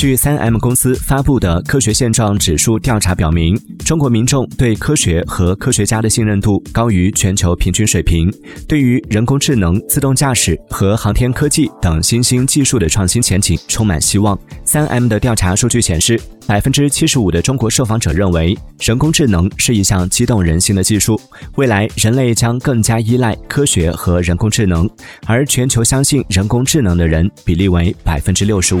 据三 M 公司发布的科学现状指数调查表明，中国民众对科学和科学家的信任度高于全球平均水平，对于人工智能、自动驾驶和航天科技等新兴技术的创新前景充满希望。三 M 的调查数据显示，百分之七十五的中国受访者认为人工智能是一项激动人心的技术，未来人类将更加依赖科学和人工智能，而全球相信人工智能的人比例为百分之六十五。